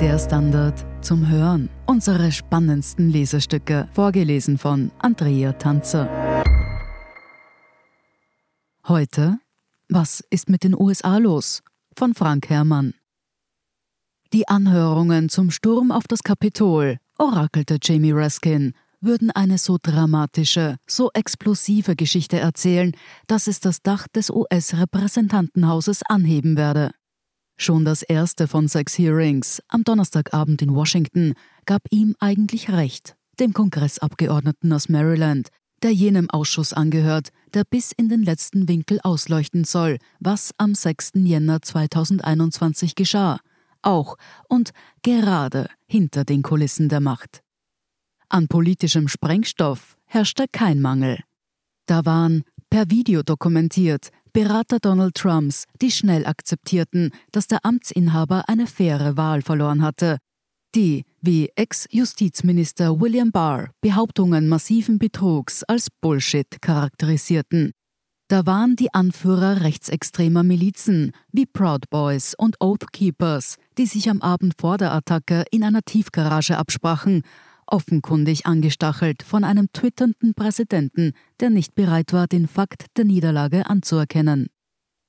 Der Standard zum Hören. Unsere spannendsten Lesestücke, vorgelesen von Andrea Tanzer. Heute Was ist mit den USA los? von Frank Herrmann. Die Anhörungen zum Sturm auf das Kapitol, orakelte Jamie Raskin, würden eine so dramatische, so explosive Geschichte erzählen, dass es das Dach des US-Repräsentantenhauses anheben werde. Schon das erste von sechs Hearings am Donnerstagabend in Washington gab ihm eigentlich recht, dem Kongressabgeordneten aus Maryland, der jenem Ausschuss angehört, der bis in den letzten Winkel ausleuchten soll, was am 6. Jänner 2021 geschah, auch und gerade hinter den Kulissen der Macht. An politischem Sprengstoff herrschte kein Mangel. Da waren, per Video dokumentiert, Berater Donald Trumps, die schnell akzeptierten, dass der Amtsinhaber eine faire Wahl verloren hatte, die, wie Ex-Justizminister William Barr, Behauptungen massiven Betrugs als Bullshit charakterisierten. Da waren die Anführer rechtsextremer Milizen wie Proud Boys und Oath Keepers, die sich am Abend vor der Attacke in einer Tiefgarage absprachen offenkundig angestachelt von einem twitternden Präsidenten, der nicht bereit war, den Fakt der Niederlage anzuerkennen.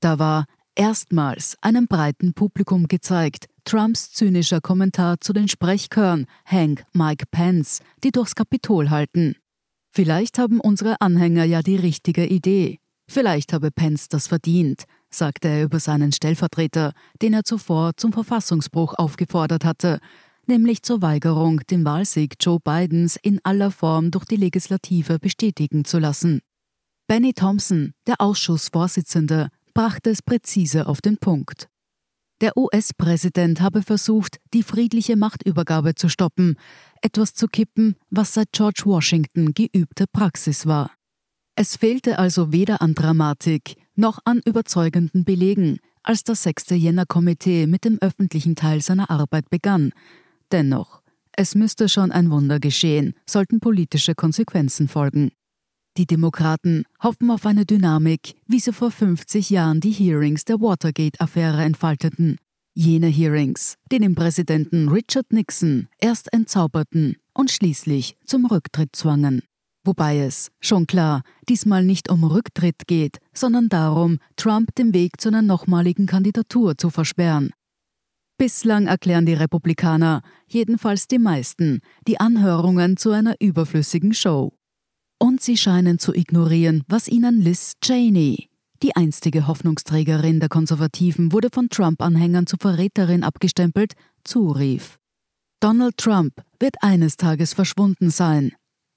Da war erstmals einem breiten Publikum gezeigt Trumps zynischer Kommentar zu den Sprechchören Hank Mike Pence, die durchs Kapitol halten. Vielleicht haben unsere Anhänger ja die richtige Idee. Vielleicht habe Pence das verdient, sagte er über seinen Stellvertreter, den er zuvor zum Verfassungsbruch aufgefordert hatte, nämlich zur Weigerung, den Wahlsieg Joe Bidens in aller Form durch die Legislative bestätigen zu lassen. Benny Thompson, der Ausschussvorsitzende, brachte es präzise auf den Punkt. Der US-Präsident habe versucht, die friedliche Machtübergabe zu stoppen, etwas zu kippen, was seit George Washington geübte Praxis war. Es fehlte also weder an Dramatik noch an überzeugenden Belegen, als das 6. Jänner-Komitee mit dem öffentlichen Teil seiner Arbeit begann, Dennoch, es müsste schon ein Wunder geschehen, sollten politische Konsequenzen folgen. Die Demokraten hoffen auf eine Dynamik, wie sie vor 50 Jahren die Hearings der Watergate-Affäre entfalteten. Jene Hearings, die den Präsidenten Richard Nixon erst entzauberten und schließlich zum Rücktritt zwangen. Wobei es, schon klar, diesmal nicht um Rücktritt geht, sondern darum, Trump den Weg zu einer nochmaligen Kandidatur zu versperren. Bislang erklären die Republikaner, jedenfalls die meisten, die Anhörungen zu einer überflüssigen Show. Und sie scheinen zu ignorieren, was ihnen Liz Cheney, die einstige Hoffnungsträgerin der Konservativen, wurde von Trump-Anhängern zur Verräterin abgestempelt, zurief. Donald Trump wird eines Tages verschwunden sein.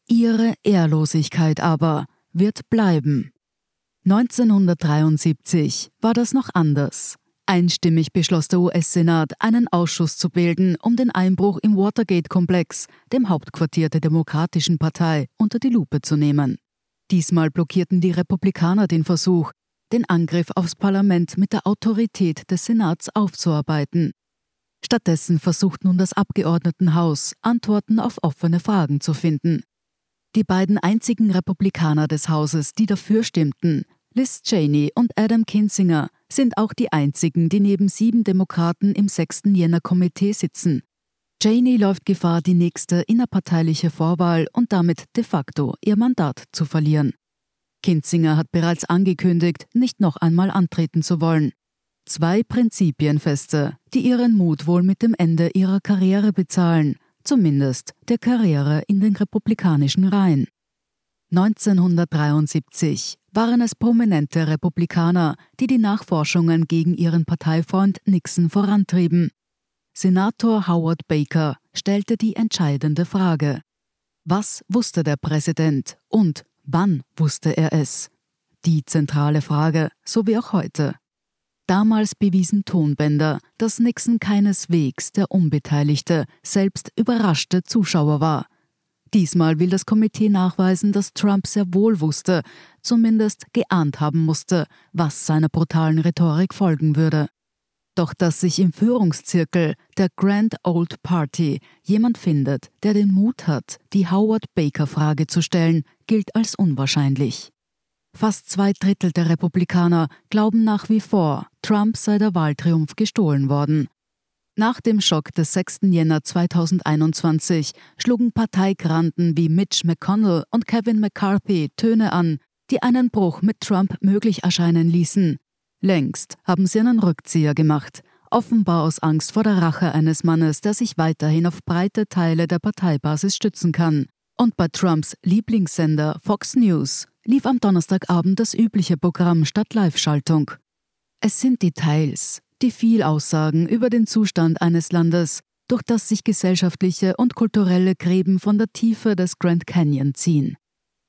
Ihre Ehrlosigkeit aber wird bleiben. 1973 war das noch anders. Einstimmig beschloss der US-Senat, einen Ausschuss zu bilden, um den Einbruch im Watergate-Komplex, dem Hauptquartier der Demokratischen Partei, unter die Lupe zu nehmen. Diesmal blockierten die Republikaner den Versuch, den Angriff aufs Parlament mit der Autorität des Senats aufzuarbeiten. Stattdessen versucht nun das Abgeordnetenhaus, Antworten auf offene Fragen zu finden. Die beiden einzigen Republikaner des Hauses, die dafür stimmten, Liz Cheney und Adam Kinzinger, sind auch die einzigen, die neben sieben Demokraten im 6. Jänner Komitee sitzen. Cheney läuft Gefahr, die nächste innerparteiliche Vorwahl und damit de facto ihr Mandat zu verlieren. Kinzinger hat bereits angekündigt, nicht noch einmal antreten zu wollen. Zwei Prinzipienfeste, die ihren Mut wohl mit dem Ende ihrer Karriere bezahlen, zumindest der Karriere in den republikanischen Reihen. 1973 waren es prominente Republikaner, die die Nachforschungen gegen ihren Parteifreund Nixon vorantrieben. Senator Howard Baker stellte die entscheidende Frage. Was wusste der Präsident und wann wusste er es? Die zentrale Frage, so wie auch heute. Damals bewiesen Tonbänder, dass Nixon keineswegs der unbeteiligte, selbst überraschte Zuschauer war. Diesmal will das Komitee nachweisen, dass Trump sehr wohl wusste, zumindest geahnt haben musste, was seiner brutalen Rhetorik folgen würde. Doch dass sich im Führungszirkel der Grand Old Party jemand findet, der den Mut hat, die Howard Baker-Frage zu stellen, gilt als unwahrscheinlich. Fast zwei Drittel der Republikaner glauben nach wie vor, Trump sei der Wahltriumph gestohlen worden. Nach dem Schock des 6. Jänner 2021 schlugen Parteigranten wie Mitch McConnell und Kevin McCarthy Töne an, die einen Bruch mit Trump möglich erscheinen ließen. Längst haben sie einen Rückzieher gemacht, offenbar aus Angst vor der Rache eines Mannes, der sich weiterhin auf breite Teile der Parteibasis stützen kann. Und bei Trumps Lieblingssender Fox News lief am Donnerstagabend das übliche Programm statt Live-Schaltung. Es sind Details, die viel aussagen über den Zustand eines Landes, durch das sich gesellschaftliche und kulturelle Gräben von der Tiefe des Grand Canyon ziehen.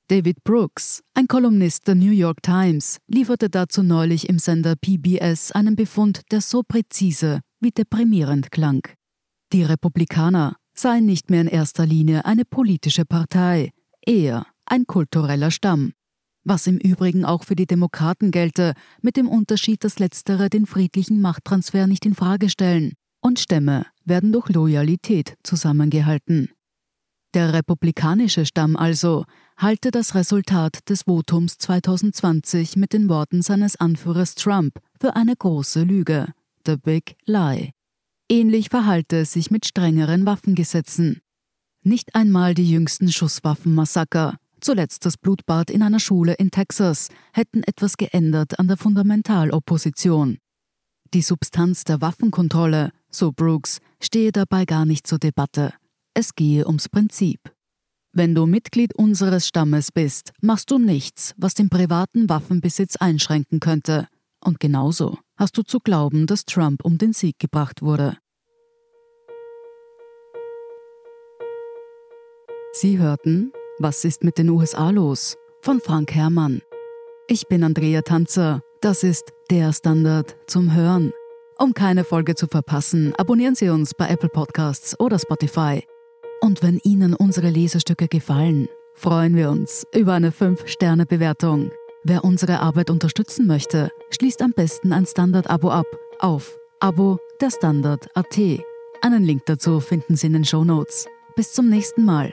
David Brooks, ein Kolumnist der New York Times, lieferte dazu neulich im Sender PBS einen Befund, der so präzise wie deprimierend klang. Die Republikaner seien nicht mehr in erster Linie eine politische Partei, eher ein kultureller Stamm. Was im Übrigen auch für die Demokraten gelte, mit dem Unterschied, dass letztere den friedlichen Machttransfer nicht in Frage stellen und Stämme werden durch Loyalität zusammengehalten. Der republikanische Stamm also halte das Resultat des Votums 2020 mit den Worten seines Anführers Trump für eine große Lüge, the big lie. Ähnlich verhalte es sich mit strengeren Waffengesetzen. Nicht einmal die jüngsten Schusswaffenmassaker, zuletzt das Blutbad in einer Schule in Texas, hätten etwas geändert an der Fundamentalopposition. Die Substanz der Waffenkontrolle, so Brooks, stehe dabei gar nicht zur Debatte. Es gehe ums Prinzip. Wenn du Mitglied unseres Stammes bist, machst du nichts, was den privaten Waffenbesitz einschränken könnte. Und genauso hast du zu glauben, dass Trump um den Sieg gebracht wurde. Sie hörten Was ist mit den USA los? von Frank Herrmann. Ich bin Andrea Tanzer. Das ist der Standard zum Hören. Um keine Folge zu verpassen, abonnieren Sie uns bei Apple Podcasts oder Spotify. Und wenn Ihnen unsere Lesestücke gefallen, freuen wir uns über eine 5-Sterne-Bewertung. Wer unsere Arbeit unterstützen möchte, schließt am besten ein Standard-Abo ab auf Abo der Standard.at. Einen Link dazu finden Sie in den Show Notes. Bis zum nächsten Mal.